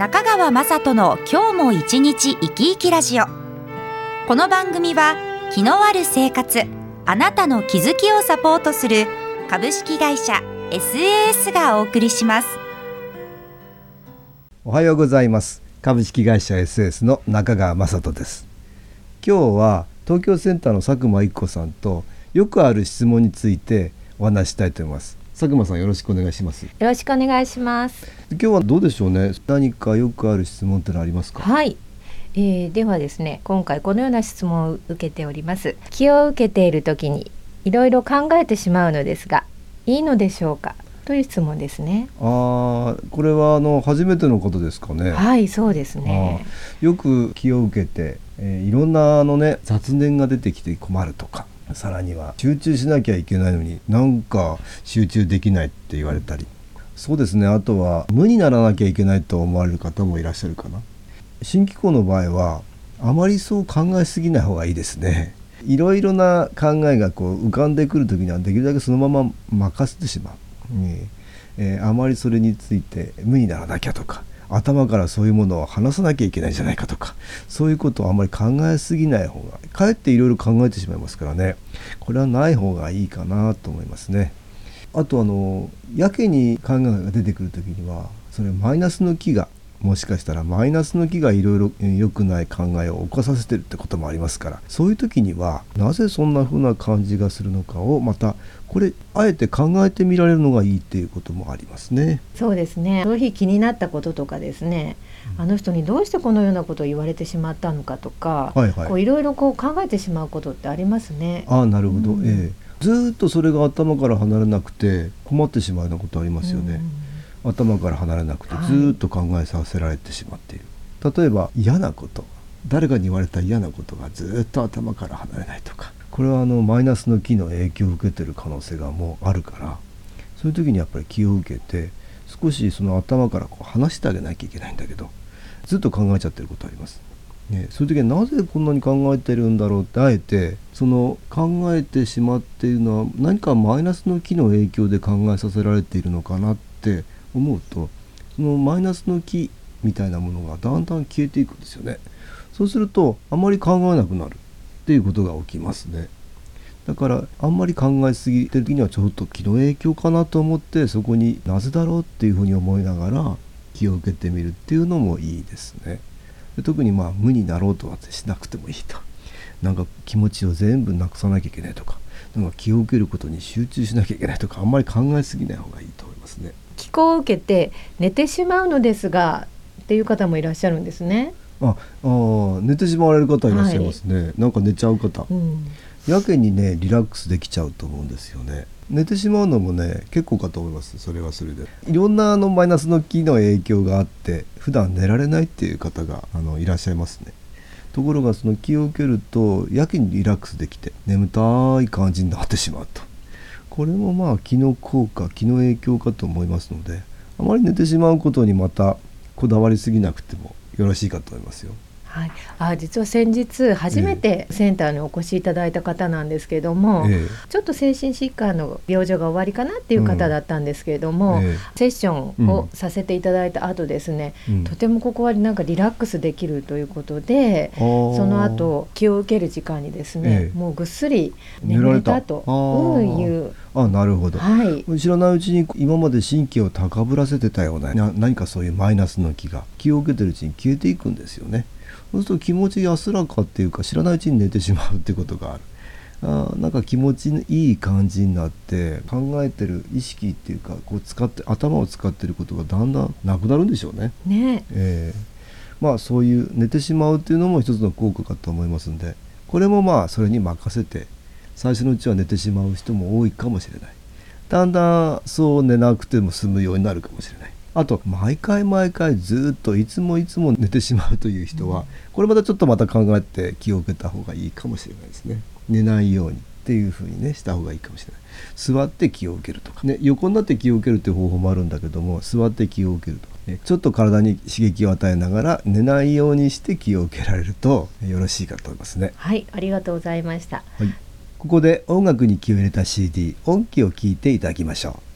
中川雅人の今日も一日生き生きラジオ。この番組は気のある生活あなたの気づきをサポートする株式会社 SAS がお送りします。おはようございます。株式会社 SAS の中川雅人です。今日は東京センターの佐久間一子さんとよくある質問についてお話したいと思います。佐久間さんよろしくお願いします。よろしくお願いします。今日はどうでしょうね？何かよくある質問ってのありますか？はい。えー、ではですね今回このような質問を受けております。気を受けている時にいろいろ考えてしまうのですがいいのでしょうか？という質問ですね。ああ、これはあの初めてのことですかね？はい、そうですね。よく気を受けて、えー、いろんなあのね雑念が出てきて困るとか、さらには集中しなきゃいけないのになんか集中できないって言われたり、そうですね。あとは無にならなきゃいけないと思われる方もいらっしゃるかな。新機構の場合はあまりそう考えすぎない方がいいですね。いろいろな考えがこう浮かんでくる時にはできるだけそのまま任せてしまう。えー、あまりそれについて無にならなきゃとか頭からそういうものを話さなきゃいけないんじゃないかとかそういうことをあまり考えすぎない方がかえっていろいろ考えてしまいますからねこれはない方がいいかなと思いますね。あとあのやけに考えが出てくる時にはそれマイナスの気がもしかしたらマイナスの気がいろいろ良くない考えを起こさせてるってこともありますから。そういう時にはなぜそんな風な感じがするのかをまたこれあえて考えてみられるのがいいっていうこともありますね。そうですね。その日気になったこととかですねあの人にどうしてこのようなことを言われてしまったのかとか、はいはい、こういろいろこう考えてしまうことってありますね。あなるほど、うん、ええ、ずっとそれが頭から離れなくて困ってしまうようなことありますよね。うん頭から離れなくてずっと考えさせられてしまっている、はい、例えば嫌なこと。誰かに言われた嫌なことがずっと頭から離れないとか。これはあのマイナスの気の影響を受けてる可能性がもうあるからそういう時にやっぱり気を受けて少しその頭からこう離してあげなきゃいけないんだけどずっと考えちゃってることあります。ね、そういう時はなぜこんなに考えてるんだろうってあえてその考えてしまっているのは何かマイナスの気の影響で考えさせられているのかなって思うとそのマイナスの気みたいなものがだんだん消えていくんですよね。そうするとあまり考えなくなるっていうことが起きますね。だからあんまり考えすぎてる時にはちょっと気の影響かなと思ってそこになぜだろうっていうふうに思いながら気を受けてみるっていうのもいいですね。で特にまあ無になろうとはしなくてもいいと。なんか気持ちを全部なくさなきゃいけないとかなんか気を受けることに集中しなきゃいけないとかあんまり考えすぎない方がいいと思いますね。気候を受けて寝てしまうのですがっていう方もいらっしゃるんですね。ああ寝てしまわれる方いらっしゃいますね、はい、なんか寝ちゃう方、うん、やけにねリラックスできちゃうと思うんですよね。寝てしまうのもね結構かと思います。それはそれで。いろんなあのマイナスの気の影響があって普段寝られないっていう方があのいらっしゃいますね。ところがその気を受けるとやけにリラックスできて眠たい感じになってしまうとこれもまあ気の効果気の影響かと思いますのであまり寝てしまうことにまたこだわりすぎなくてもよろしいかと思いますよ。はい、あ実は先日初めてセンターにお越しいただいた方なんですけれども、えちょっと精神疾患の病状が終わりかなっていう方だったんですけれども、うん。え、セッションをさせていただいた後ですね、うん、とてもここはなんかリラックスできるということで、その後気を受ける時間にですね、もうぐっすり眠れたと。いうあなるほど、はい、知らないう。ちに今まで神経を高ぶらせてたような何かそういうマイナスの気が気を受けてるうちに消えてい。くんですよね。そうすると気持ち安らかっていうか知らないうちに寝てしまうってことがある。あなんか気持ちのいい感じになって考えてる意識っていうかこう使って頭を使ってることがだんだんなくなるんでしょうね。ねえー、まあそういう寝てしまうっていうのも一つの効果かと思いますんでこれもまあそれに任せて最初のうちは寝てしまう人も多いかもしれないだんだんそう寝なくても済むようになるかもしれないあと毎回毎回ずっといつもいつも寝てしまうという人は、これまたちょっとまた考えて気を受けた方がいいかもしれないですね。寝ないようにっていうふうにねした方がいいかもしれない。座って気を受けるとか、ね、横になって気を受けるっていう方法もあるんだけども座って気を受けるとか、ね、ちょっと体に刺激を与えながら寝ないようにして気を受けられるとよろしいかと思いますね。はいありがとうございました、はい、ここで音楽に気を入れた CD 音気を聞いていただきましょう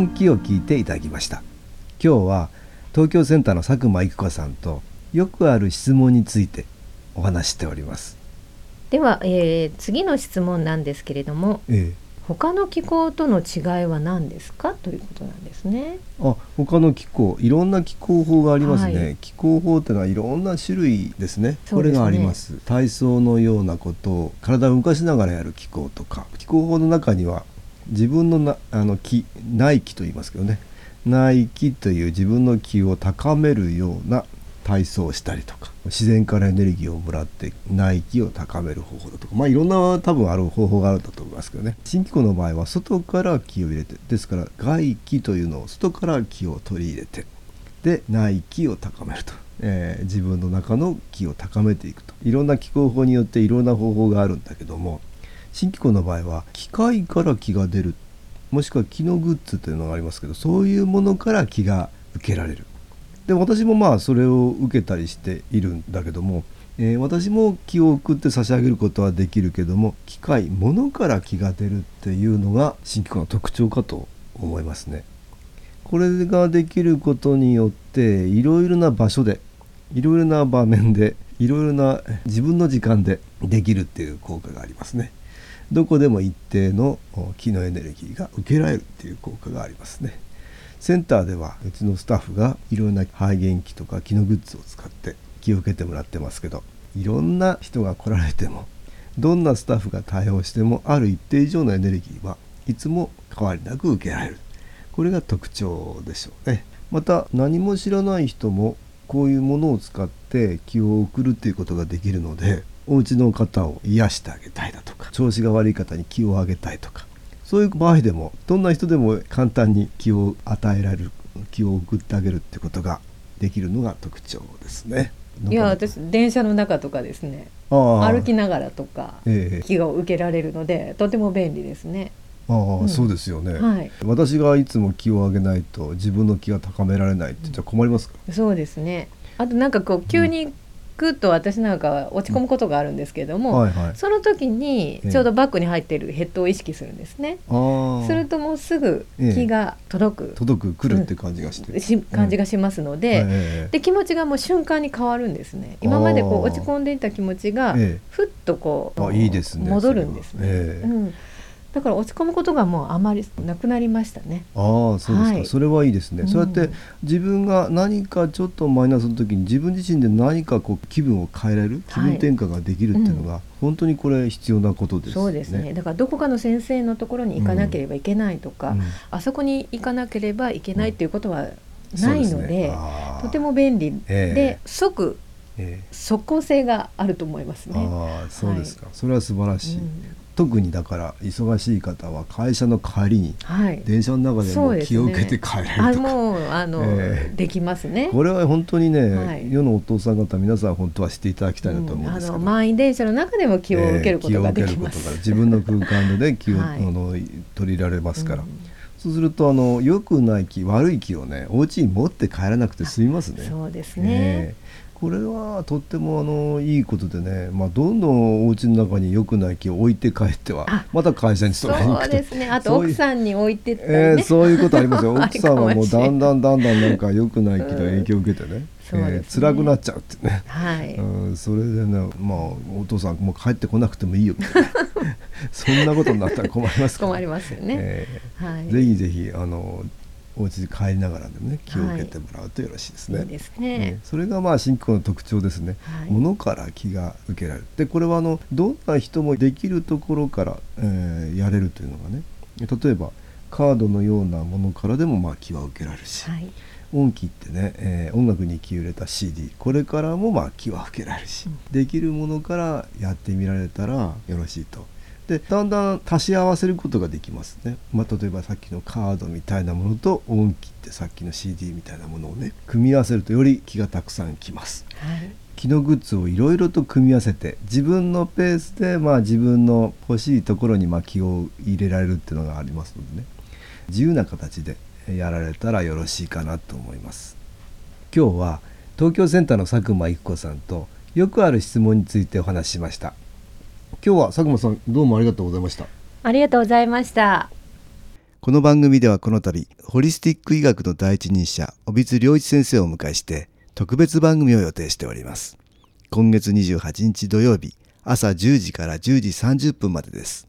音気を聞いていただきました。今日は東京センターの佐久間育子さんとよくある質問についてお話しております。では、えー、次の質問なんですけれども、ええ、他の気候との違いは何ですか？ということなんですね。あ他の気候いろんな気候法がありますね、はい、気候法っていうのはいろんな種類ですね、ね、これがあります。体操のようなことを体を動かしながらやる気候とか気候法の中には自分のなあの気内気と言いますけどね。内気という自分の気を高めるような体操をしたりとか自然からエネルギーをもらって内気を高める方法だとかまあいろんな多分ある方法があるんだと思いますけどね。新機構の場合は外から気を入れてですから外気というのを外から気を取り入れてで内気を高めると、えー、自分の中の気を高めていくと。いろんな気候法によっていろんな方法があるんだけども新機構の場合は機械から気が出るもしくは気のグッズというのがありますけどそういうものから気が受けられるで私もまあそれを受けたりしているんだけども、えー、私も気を送って差し上げることはできるけども機械物から気が出るっていうのが新機構の特徴かと思いますね。これができることによっていろいろな場所でいろいろな場面でいろいろな自分の時間でできるっていう効果がありますね。どこでも一定の気のエネルギーが受けられるっていう効果がありますね。センターではうちのスタッフがいろんな肺元気とか気のグッズを使って気を受けてもらってますけどいろんな人が来られてもどんなスタッフが対応してもある一定以上のエネルギーはいつも変わりなく受けられるこれが特徴でしょうねまた何も知らない人もこういうものを使って気を送るっていうことができるのでお家の方を癒してあげたいだとか調子が悪い方に気を上げたいとかそういう場合でもどんな人でも簡単に気を与えられる気を送ってあげるってことができるのが特徴ですね。いや私電車の中とかですね。歩きながらとか気を受けられるので、ええ、とても便利ですね。ああ、うん、そうですよね、はい、私がいつも気を上げないと自分の気が高められないってじゃ困りますか、うん、そうですね。あとなんかこう急にぐっと私なんかは落ち込むことがあるんですけれども、はいはい、その時にちょうどバッグに入っているヘッドを意識するんですね。するともうすぐ気が届く、届く来るって感じがして、うん、し感じがしますのでうん、で気持ちがもう瞬間に変わるんですね。今までこう落ち込んでいた気持ちがふっとこう、いいですね、戻るんですね。うんだから落ち込むことがもうあまりなくなりましたね。ああ、そうですか、はい、それはいいですね。うん、そうやって自分が何かちょっとマイナスの時に自分自身で何かこう気分を変えられる、気分転換ができるっていうのが、はい、本当にこれ必要なことです、ね、そうですね。だからどこかの先生のところに行かなければいけないとか、うん、あそこに行かなければいけないっていうことはないので、でね、とても便利で、えー、即即効性があると思いますね。あそうですか、はい、それは素晴らしい。特にだから忙しい方は会社の帰りに、電車の中でも気を受けて帰れる。とか、ね、もうあの、えー、できますね。これは本当にね、はい、世のお父さん方皆さん本当はしていただきたいなと思うんですけど、うん、満員電車の中でも気を受けることができます、えー、自分の空間でね気を、はい、あの取り入れられますから。うん。そうするとあの良くない気悪い気をねお家に持って帰らなくて済みますね。そうですね、えーこれはとってもあのいいことでね、まあ、どんどんお家の中に良くない木を置いて帰ってはまた会社に勤めに行くそうですね。あと奥さんに置いてったり、ね、えー、そういうことありますよ。奥さんはもうだんだんだんだんなんか良くない木の影響を受けてね、うん、えー、辛くなっちゃうってね、はい、うん、それでねまあお父さんもう帰ってこなくてもいいよ。みたいなそんなことになったら困りますから、困りますよね、えーはい、ぜひぜひあのお家に帰りながらでもね気を受けてもらうとよろしいですね。はい、いいすね、ね、それがまあ新機構の特徴ですね。はい、物から気が受けられる。でこれはあのどんな人もできるところから、えー、やれるというのがね例えばカードのようなものからでもまあ気は受けられるし。はい音機ってね、えー、音楽に気を入れた CD これからもまあ気は受けられるし、うん、できるものからやってみられたらよろしいとでだんだん足し合わせることができますね、まあ、例えばさっきのカードみたいなものと音機ってさっきの CD みたいなものをね組み合わせるとより気がたくさんきます、はい、気のグッズをいろいろと組み合わせて自分のペースでまあ自分の欲しいところにま気を入れられるっていうのがありますのでね。自由な形でやられたらよろしいかなと思います。今日は東京センターの佐久間育子さんとよくある質問についてお話ししました今日は佐久間さんどうもありがとうございました。ありがとうございました。この番組ではこの度ホリスティック医学の第一人者帯津良一先生をお迎えして特別番組を予定しております。今月28日土曜日朝10時から10時30分までです。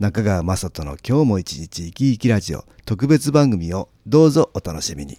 中川雅人の今日も一日生き生きラジオ特別番組をどうぞお楽しみに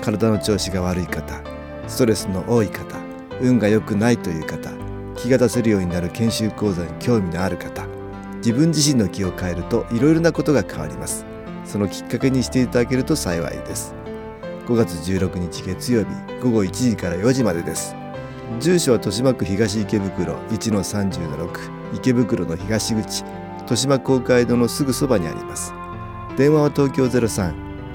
体の調子が悪い方ストレスの多い方運が良くないという方気が出せるようになる研修講座に興味のある方自分自身の気を変えるといろいろなことが変わります。そのきっかけにしていただけると幸いです。5月16日月曜日午後1時から4時までです。住所は豊島区東池袋1-30-6池袋の東口豊島公会堂のすぐそばにあります。電話は東京03